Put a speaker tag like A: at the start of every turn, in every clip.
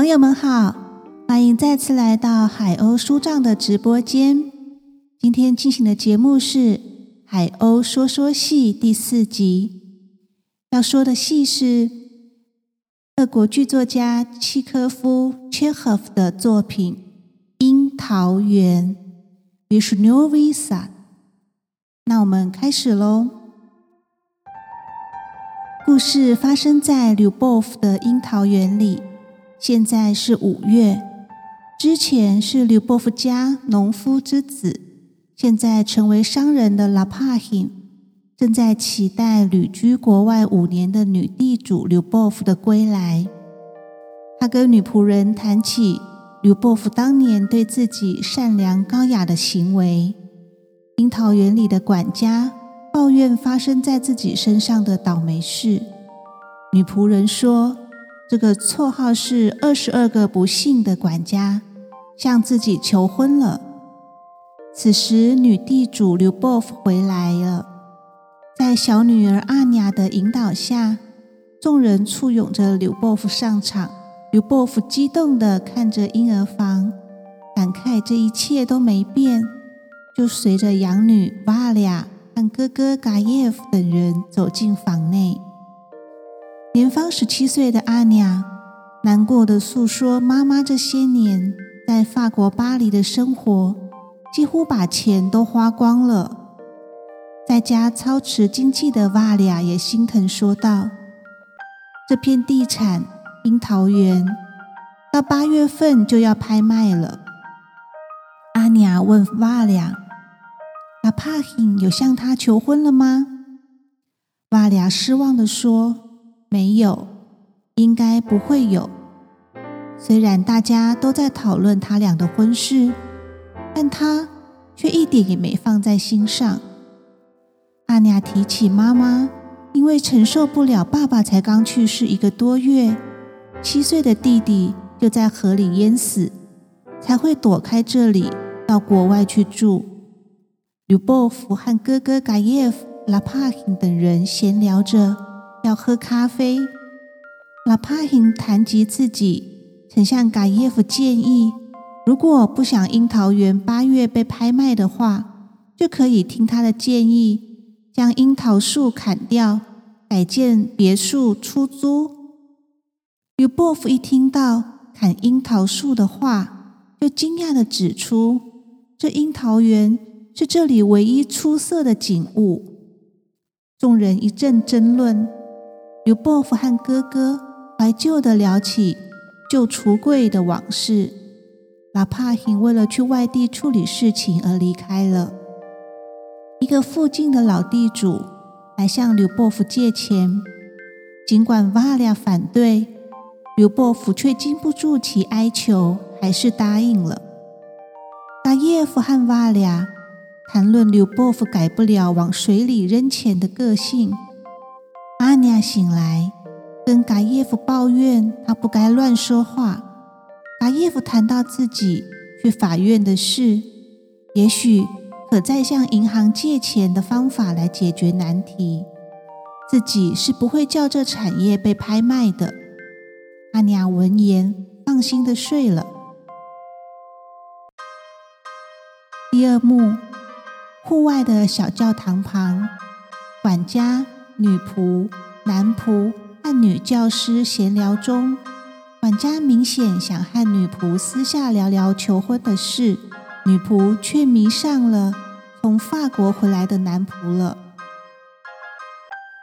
A: 朋友们好，欢迎再次来到海鸥书帐的直播间。今天进行的节目是《海鸥说说戏》第四集。要说的戏是俄国剧作家契科夫切赫夫的作品《樱桃园》（Vishnovisa）。那我们开始喽。故事发生在柳波夫的樱桃园里。现在是五月，之前是柳波夫家农夫之子，现在成为商人的拉帕辛，正在期待旅居国外五年的女地主柳波夫的归来。他跟女仆人谈起柳波夫当年对自己善良高雅的行为，樱桃园里的管家抱怨发生在自己身上的倒霉事。女仆人说。这个绰号是二十二个不幸的管家向自己求婚了。此时，女地主刘波夫回来了，在小女儿阿尼亚的引导下，众人簇拥着刘波夫上场。刘波夫激动地看着婴儿房，感慨这一切都没变，就随着养女瓦利亚和哥哥嘎耶夫等人走进房内。年方十七岁的阿娘难过的诉说：“妈妈这些年在法国巴黎的生活，几乎把钱都花光了。在家操持经济的瓦利亚也心疼，说道：‘这片地产樱桃园到八月份就要拍卖了。’阿娘问瓦利亚：‘拉帕辛有向他求婚了吗？’瓦利亚失望的说。”没有，应该不会有。虽然大家都在讨论他俩的婚事，但他却一点也没放在心上。阿尼亚提起妈妈，因为承受不了爸爸才刚去世一个多月，七岁的弟弟就在河里淹死，才会躲开这里到国外去住。吕波夫和哥哥嘎耶夫、拉帕辛等人闲聊着。要喝咖啡。拉帕辛谈及自己曾向嘎耶夫建议，如果不想樱桃园八月被拍卖的话，就可以听他的建议，将樱桃树砍掉，改建别墅出租。吕波夫一听到砍樱桃树的话，就惊讶的指出，这樱桃园是这里唯一出色的景物。众人一阵争论。刘伯父和哥哥怀旧的聊起旧橱柜的往事。拉帕辛为了去外地处理事情而离开了。一个附近的老地主来向刘伯父借钱，尽管瓦利亚反对，刘伯父却经不住其哀求，还是答应了。达耶夫和瓦利亚谈论刘伯父改不了往水里扔钱的个性。阿尼亚醒来，跟嘎耶夫抱怨他不该乱说话。嘎耶夫谈到自己去法院的事，也许可再向银行借钱的方法来解决难题。自己是不会叫这产业被拍卖的。阿尼亚闻言，放心的睡了。第二幕，户外的小教堂旁，管家。女仆、男仆和女教师闲聊中，管家明显想和女仆私下聊聊求婚的事，女仆却迷上了从法国回来的男仆了。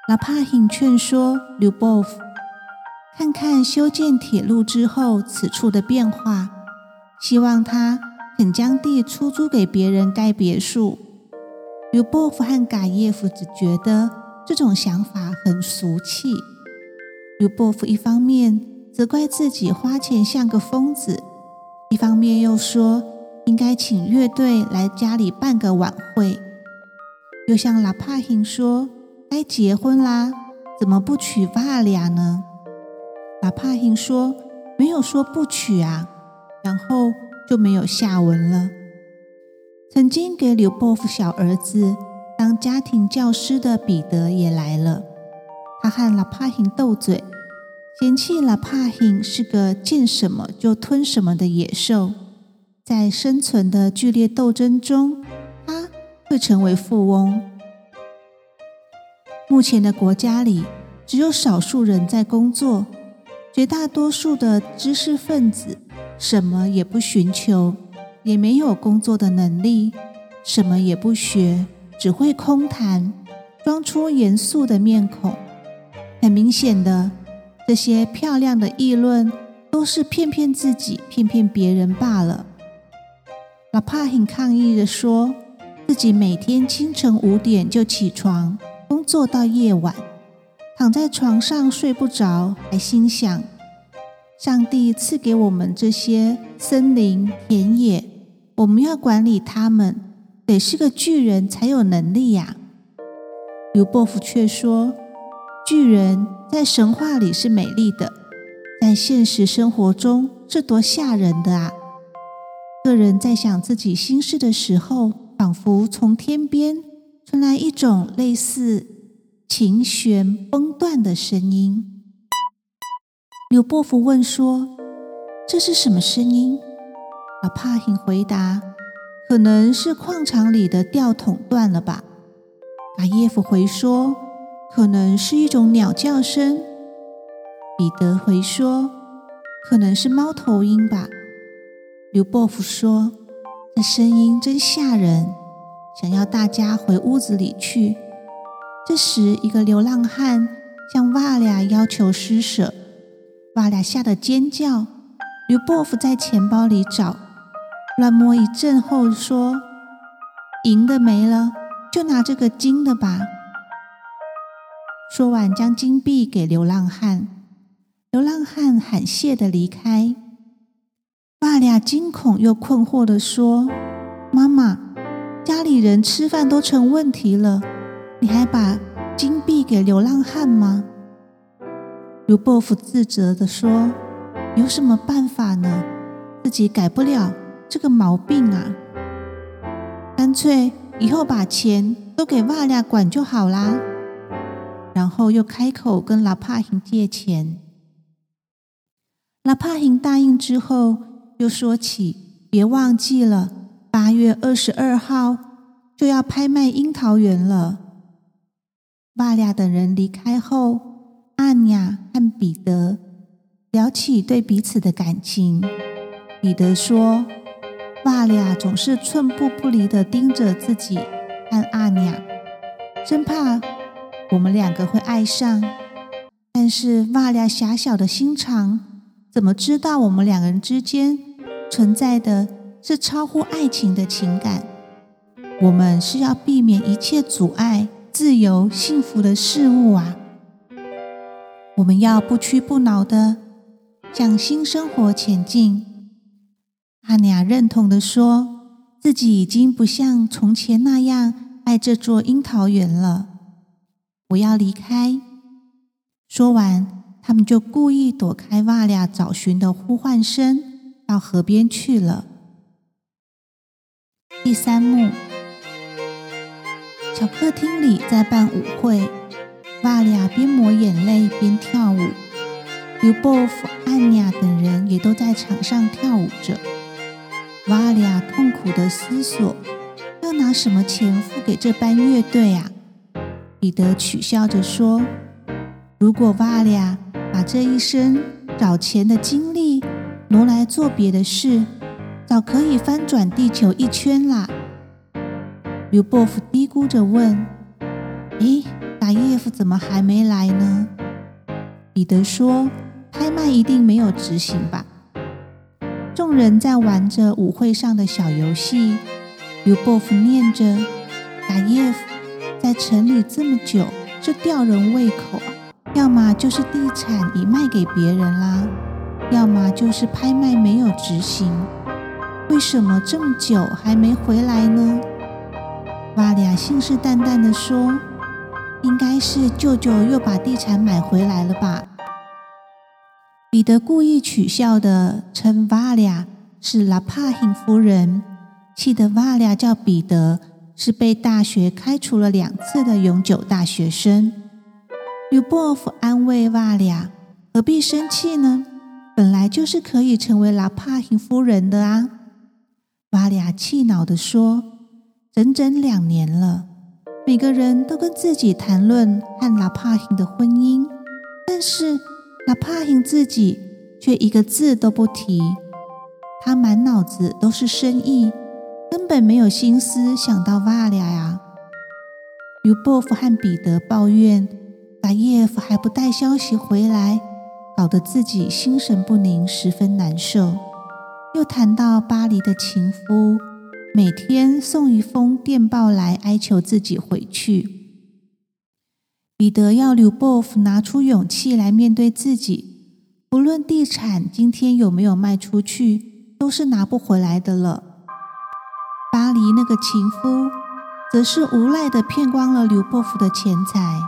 A: 拉帕辛劝说刘波夫看看修建铁路之后此处的变化，希望他肯将地出租给别人盖别墅。刘波夫和嘎耶夫只觉得。这种想法很俗气。刘伯父一方面责怪自己花钱像个疯子，一方面又说应该请乐队来家里办个晚会。又向拉帕辛说该结婚啦，怎么不娶瓦利亚呢？拉帕辛说没有说不娶啊，然后就没有下文了。曾经给柳伯父小儿子。当家庭教师的彼得也来了，他和拉帕辛斗嘴，嫌弃拉帕辛是个见什么就吞什么的野兽，在生存的剧烈斗争中，他会成为富翁。目前的国家里，只有少数人在工作，绝大多数的知识分子什么也不寻求，也没有工作的能力，什么也不学，只会空谈，装出严肃的面孔。很明显的。这些漂亮的议论都是骗骗自己、骗骗别人罢了。老帕很抗议的说，自己每天清晨五点就起床，工作到夜晚，躺在床上睡不着，还心想：上帝赐给我们这些森林、田野，我们要管理他们，得是个巨人才有能力呀。刘伯父却说。巨人在神话里是美丽的，在现实生活中是多吓人的啊！个人在想自己心事的时候，仿佛从天边传来一种类似琴弦崩断的声音。刘伯父问说：“这是什么声音？”老帕辛回答：“可能是矿场里的吊桶断了吧。”阿耶夫回说。可能是一种鸟叫声，彼得回说：“可能是猫头鹰吧。”刘伯父说：“这声音真吓人，想要大家回屋子里去。”这时，一个流浪汉向瓦俩要求施舍，瓦俩吓得尖叫。刘伯父在钱包里找，乱摸一阵后说：“银的没了，就拿这个金的吧。”说完，将金币给流浪汉。流浪汉喊谢的离开。爸俩惊恐又困惑的说：“妈妈，家里人吃饭都成问题了，你还把金币给流浪汉吗？”卢伯夫自责的说：“有什么办法呢？自己改不了这个毛病啊！干脆以后把钱都给瓦俩管就好啦。”然后又开口跟拉帕辛借钱，拉帕辛答应之后，又说起别忘记了，八月二十二号就要拍卖樱桃园了。瓦俩等人离开后，阿雅和彼得聊起对彼此的感情。彼得说：“瓦俩总是寸步不离的盯着自己和阿娘，生怕……”我们两个会爱上，但是瓦俩狭小的心肠怎么知道我们两个人之间存在的是超乎爱情的情感？我们是要避免一切阻碍自由幸福的事物啊！我们要不屈不挠的向新生活前进。阿尼亚认同的说，自己已经不像从前那样爱这座樱桃园了。我要离开。说完，他们就故意躲开瓦俩找寻的呼唤声，到河边去了。第三幕，小客厅里在办舞会，瓦俩边抹眼泪边跳舞，尤波夫、安雅等人也都在场上跳舞着。瓦利亚痛苦的思索：要拿什么钱付给这班乐队啊？彼得取笑着说：“如果瓦利亚把这一生找钱的精力挪来做别的事，早可以翻转地球一圈啦。”刘伯夫嘀咕着问：“咦，达耶夫怎么还没来呢？”彼得说：“拍卖一定没有执行吧？”众人在玩着舞会上的小游戏。刘伯夫念着：“达耶夫。”在城里这么久，这吊人胃口啊！要么就是地产已卖给别人啦，要么就是拍卖没有执行。为什么这么久还没回来呢？瓦俩信誓旦旦地说：“应该是舅舅又把地产买回来了吧？”彼得故意取笑的称瓦利亚是拉帕辛夫人，气得瓦利亚叫彼得。是被大学开除了两次的永久大学生。吕波夫安慰瓦利亚，何必生气呢？本来就是可以成为拉帕廷夫人的啊！瓦利亚气恼地说：“整整两年了，每个人都跟自己谈论和拉帕廷的婚姻，但是拉帕廷自己却一个字都不提。他满脑子都是生意，根本没有心思想到瓦利亚呀。”尤波夫和彼得抱怨，达耶夫还不带消息回来。搞得自己心神不宁，十分难受。又谈到巴黎的情夫，每天送一封电报来哀求自己回去。彼得要刘波夫拿出勇气来面对自己，不论地产今天有没有卖出去，都是拿不回来的了。巴黎那个情夫，则是无赖的骗光了刘波夫的钱财。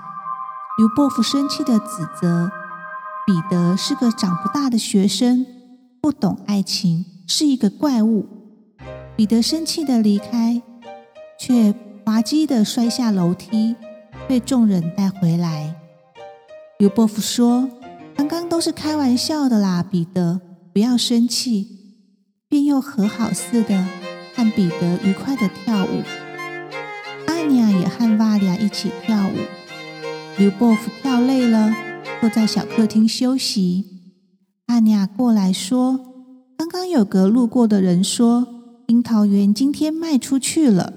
A: 刘波夫生气的指责。彼得是个长不大的学生，不懂爱情，是一个怪物。彼得生气的离开，却滑稽的摔下楼梯，被众人带回来。刘伯父说：“刚刚都是开玩笑的啦，彼得，不要生气。”便又和好似的和彼得愉快的跳舞。阿尼亚也和瓦利亚一起跳舞。刘伯父跳累了。坐在小客厅休息，阿尼亚过来说：“刚刚有个路过的人说，樱桃园今天卖出去了。”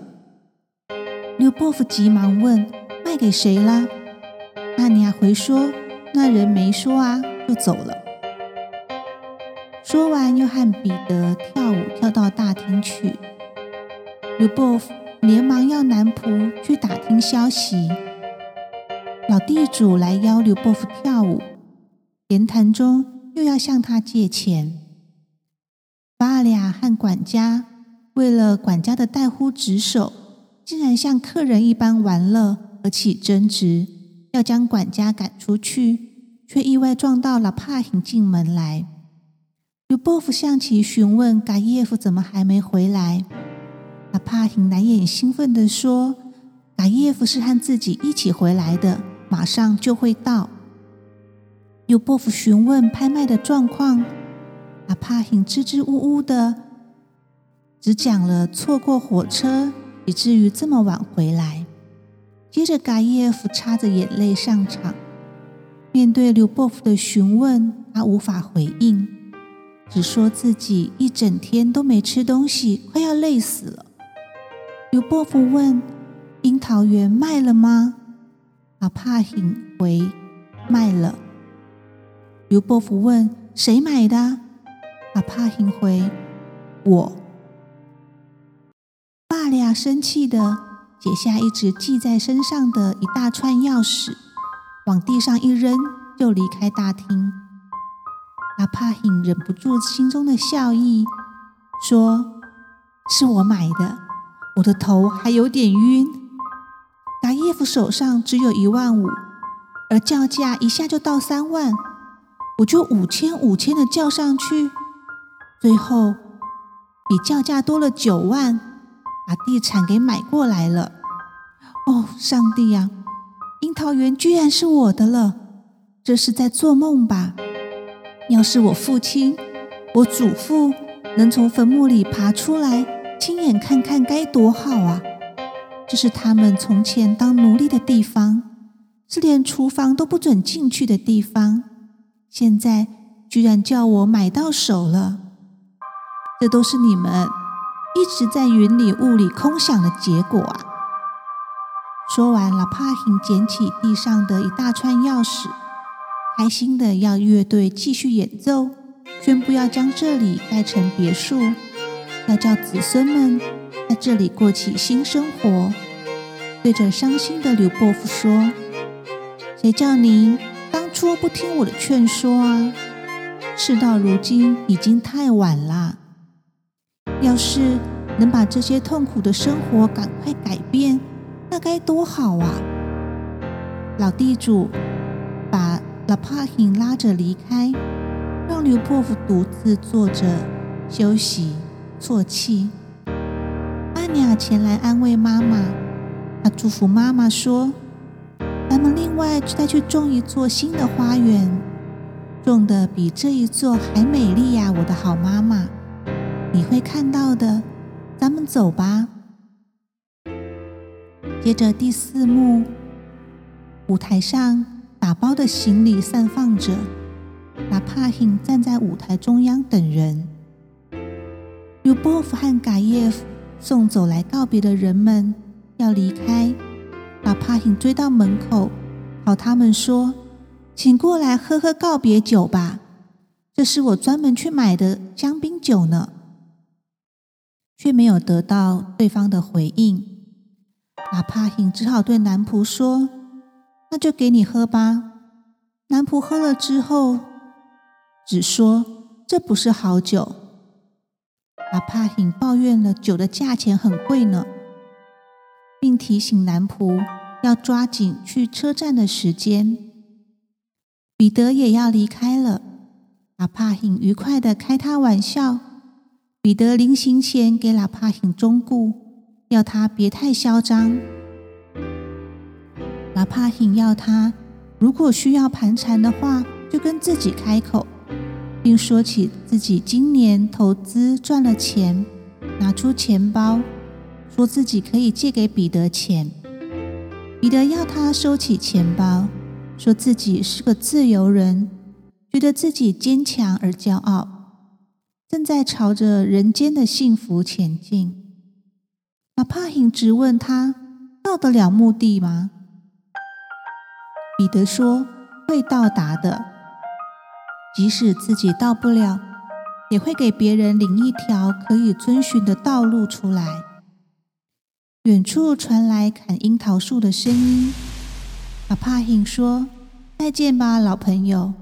A: 刘伯父急忙问：“卖给谁了？”阿尼亚回说：“那人没说啊，就走了。”说完，又和彼得跳舞跳到大厅去。刘伯父连忙要男仆去打听消息。老地主来邀刘伯父跳舞，言谈中又要向他借钱。巴利亚和管家为了管家的怠忽职守，竟然像客人一般玩乐而起争执，要将管家赶出去，却意外撞到了帕廷进门来。刘伯父向其询问嘎耶夫怎么还没回来，那帕廷难掩兴奋地说：“嘎耶夫是和自己一起回来的。”马上就会到。有伯父询问拍卖的状况，阿帕廷支支吾吾的，只讲了错过火车，以至于这么晚回来。接着，嘎耶夫擦着眼泪上场。面对刘伯父的询问，他无法回应，只说自己一整天都没吃东西，快要累死了。刘伯父问：“樱桃园卖了吗？”阿帕辛回卖了。刘伯父问：“谁买的？”阿帕辛回：“我。”爸俩生气的解下一直系在身上的一大串钥匙，往地上一扔，就离开大厅。阿帕辛忍不住心中的笑意，说：“是我买的，我的头还有点晕。”达耶夫手上只有一万五，而叫价一下就到三万，我就五千五千的叫上去，最后比叫价多了九万，把地产给买过来了。哦，上帝呀，樱桃园居然是我的了！这是在做梦吧？要是我父亲、我祖父能从坟墓里爬出来，亲眼看看该多好啊！这是他们从前当奴隶的地方，是连厨房都不准进去的地方。现在居然叫我买到手了，这都是你们一直在云里雾里空想的结果啊！说完，拉帕辛捡起地上的一大串钥匙，开心的要乐队继续演奏，宣布要将这里盖成别墅，要叫子孙们。在这里过起新生活，对着伤心的刘伯父说：“谁叫您当初不听我的劝说啊？事到如今已经太晚了。要是能把这些痛苦的生活赶快改变，那该多好啊！”老地主把拉帕辛拉着离开，让刘伯父独自坐着休息啜泣。安雅前来安慰妈妈，她祝福妈妈说：“咱们另外再去种一座新的花园。种的比这一座还美丽呀，我的好妈妈，你会看到的。咱们走吧。接着第四幕，舞台上打包的行李散放着，拉帕辛站在舞台中央等人。尤波夫和嘎耶夫送走来告别的人们要离开，拉帕辛追到门口，朝他们说：“请过来喝喝告别酒吧，这是我专门去买的香槟酒呢。”却没有得到对方的回应。拉帕辛只好对男仆说：“那就给你喝吧。”男仆喝了之后，只说：“这不是好酒。”拉帕辛抱怨了酒的价钱很贵呢，并提醒男仆要抓紧去车站的时间。彼得也要离开了，拉帕辛愉快的开他玩笑。彼得临行前给拉帕辛忠告。要他别太嚣张。拉帕辛要他，如果需要盘缠的话，就跟自己开口，并说起自己今年投资赚了钱，拿出钱包，说自己可以借给彼得钱。彼得要他收起钱包，说自己是个自由人，觉得自己坚强而骄傲，正在朝着人间的幸福前进。拉帕辛直问他：“到得了目的吗？”彼得说：“会到达的，即使自己到不了，也会给别人领一条可以遵循的道路出来。”远处传来砍樱桃树的声音。拉帕辛说：“再见吧，老朋友。”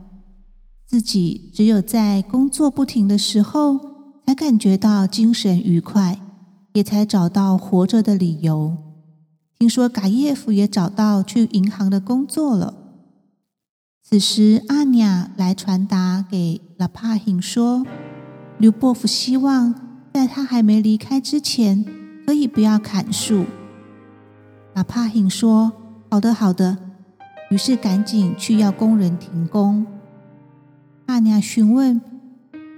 A: 自己只有在工作不停的时候，才感觉到精神愉快。也才找到活着的理由。听说嘎耶夫也找到去银行的工作了。此时，阿尼亚来传达给拉帕辛说，刘波夫希望在他还没离开之前，可以不要砍树。拉帕辛说：“好的，好的。”于是赶紧去要工人停工。阿尼亚询问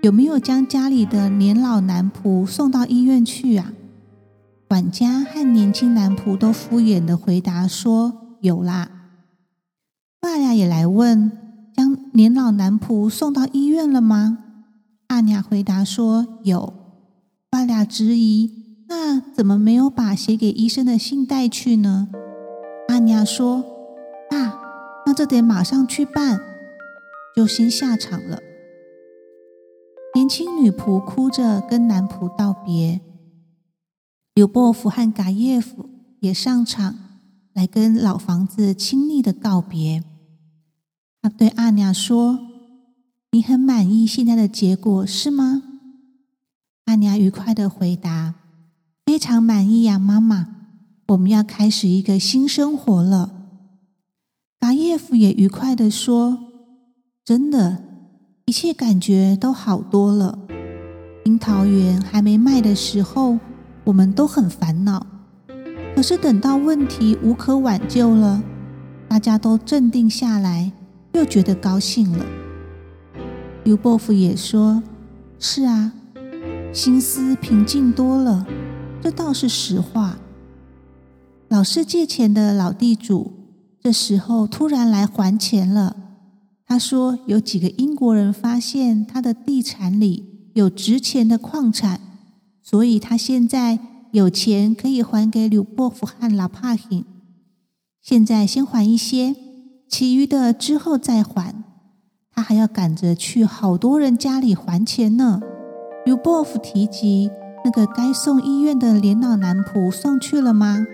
A: 有没有将家里的年老男仆送到医院去啊？管家和年轻男仆都敷衍的回答说：“有啦。”巴亚也来问：“将年老男仆送到医院了吗？”阿娘回答说：“有。”巴亚质疑：“那怎么没有把写给医生的信带去呢？”阿娘说：“啊，那这得马上去办。”就先下场了。年轻女仆哭着跟男仆道别。柳波夫和嘎耶夫也上场来跟老房子亲昵的告别。他对阿娘说：“你很满意现在的结果是吗？”阿娘愉快的回答：“非常满意呀，妈妈。我们要开始一个新生活了。”嘎耶夫也愉快的说：“真的，一切感觉都好多了。樱桃园还没卖的时候。”我们都很烦恼，可是等到问题无可挽救了，大家都镇定下来，又觉得高兴了。刘伯父也说：“是啊，心思平静多了，这倒是实话。”老是借钱的老地主这时候突然来还钱了。他说：“有几个英国人发现他的地产里有值钱的矿产。”所以他现在有钱可以还给柳波夫和拉帕辛，现在先还一些，其余的之后再还。他还要赶着去好多人家里还钱呢。柳波夫提及那个该送医院的年老男仆送去了吗？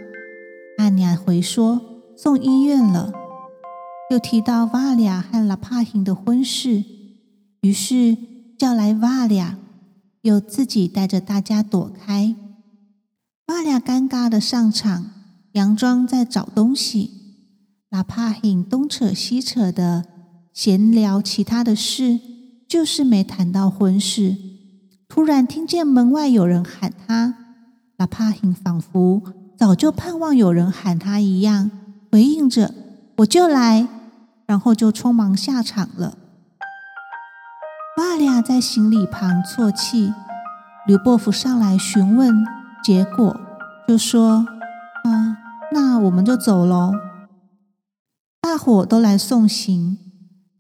A: 阿尼亚回说送医院了。又提到瓦利亚和拉帕辛的婚事，于是叫来瓦利亚。又自己带着大家躲开，巴俩尴尬的上场，佯装在找东西。哪怕很东扯西扯的闲聊其他的事，就是没谈到婚事。突然听见门外有人喊他，哪怕很仿佛早就盼望有人喊他一样，回应着：“我就来。”然后就匆忙下场了。瓦俩在行李旁啜泣。刘伯父上来询问结果，就说：“啊，那我们就走喽。”大伙都来送行。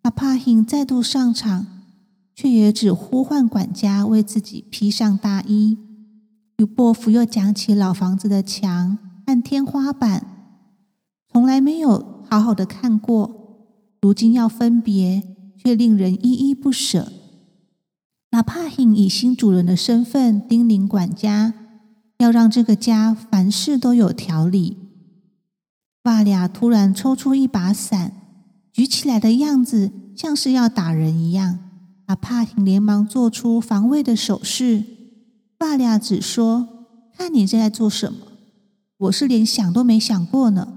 A: 阿帕辛再度上场，却也只呼唤管家为自己披上大衣。刘伯父又讲起老房子的墙和天花板，从来没有好好的看过，如今要分别，却令人依依不舍。哪怕以新主人的身份叮咛管家，要让这个家凡事都有条理。瓦俩突然抽出一把伞，举起来的样子像是要打人一样。哪怕连忙做出防卫的手势。瓦俩只说：“看你正在做什么，我是连想都没想过呢。”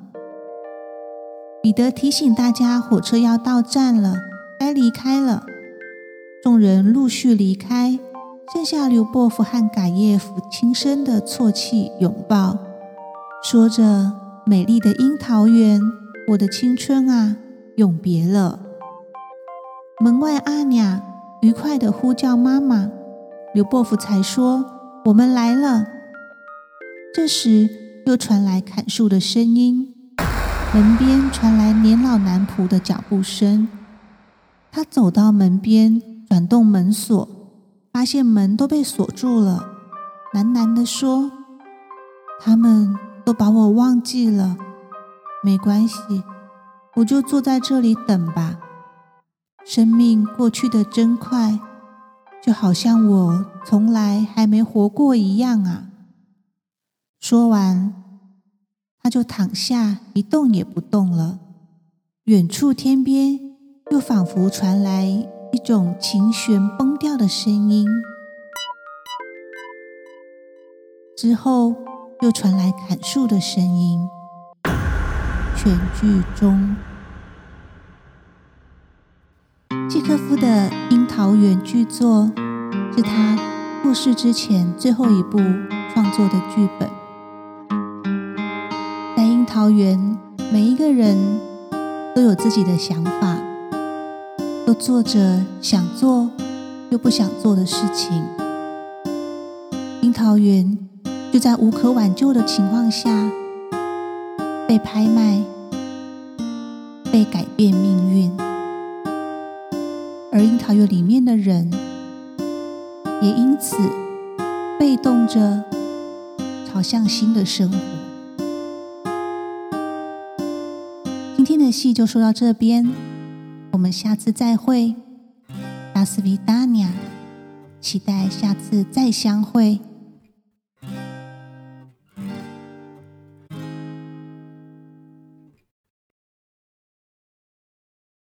A: 彼得提醒大家，火车要到站了，该离开了。众人陆续离开，剩下刘伯夫和改叶夫轻声的啜泣、拥抱，说着：“美丽的樱桃园，我的青春啊，永别了。”门外阿娘愉快的呼叫妈妈，刘伯夫才说：“我们来了。”这时又传来砍树的声音，门边传来年老男仆的脚步声。他走到门边。转动门锁，发现门都被锁住了，喃喃地说：“他们都把我忘记了。没关系，我就坐在这里等吧。生命过去的真快，就好像我从来还没活过一样啊。”说完，他就躺下，一动也不动了。远处天边又仿佛传来。一种琴弦崩掉的声音，之后又传来砍树的声音。全剧终。契诃夫的《樱桃园》剧作是他过世之前最后一部创作的剧本。桃园，每一个人都有自己的想法。都做着想做又不想做的事情，樱桃园就在无可挽救的情况下被拍卖、被改变命运，而樱桃园里面的人也因此被动着朝向新的生活。戏就说到这边。我们下次再会，拉斯维达尼亚，期待下次再相会。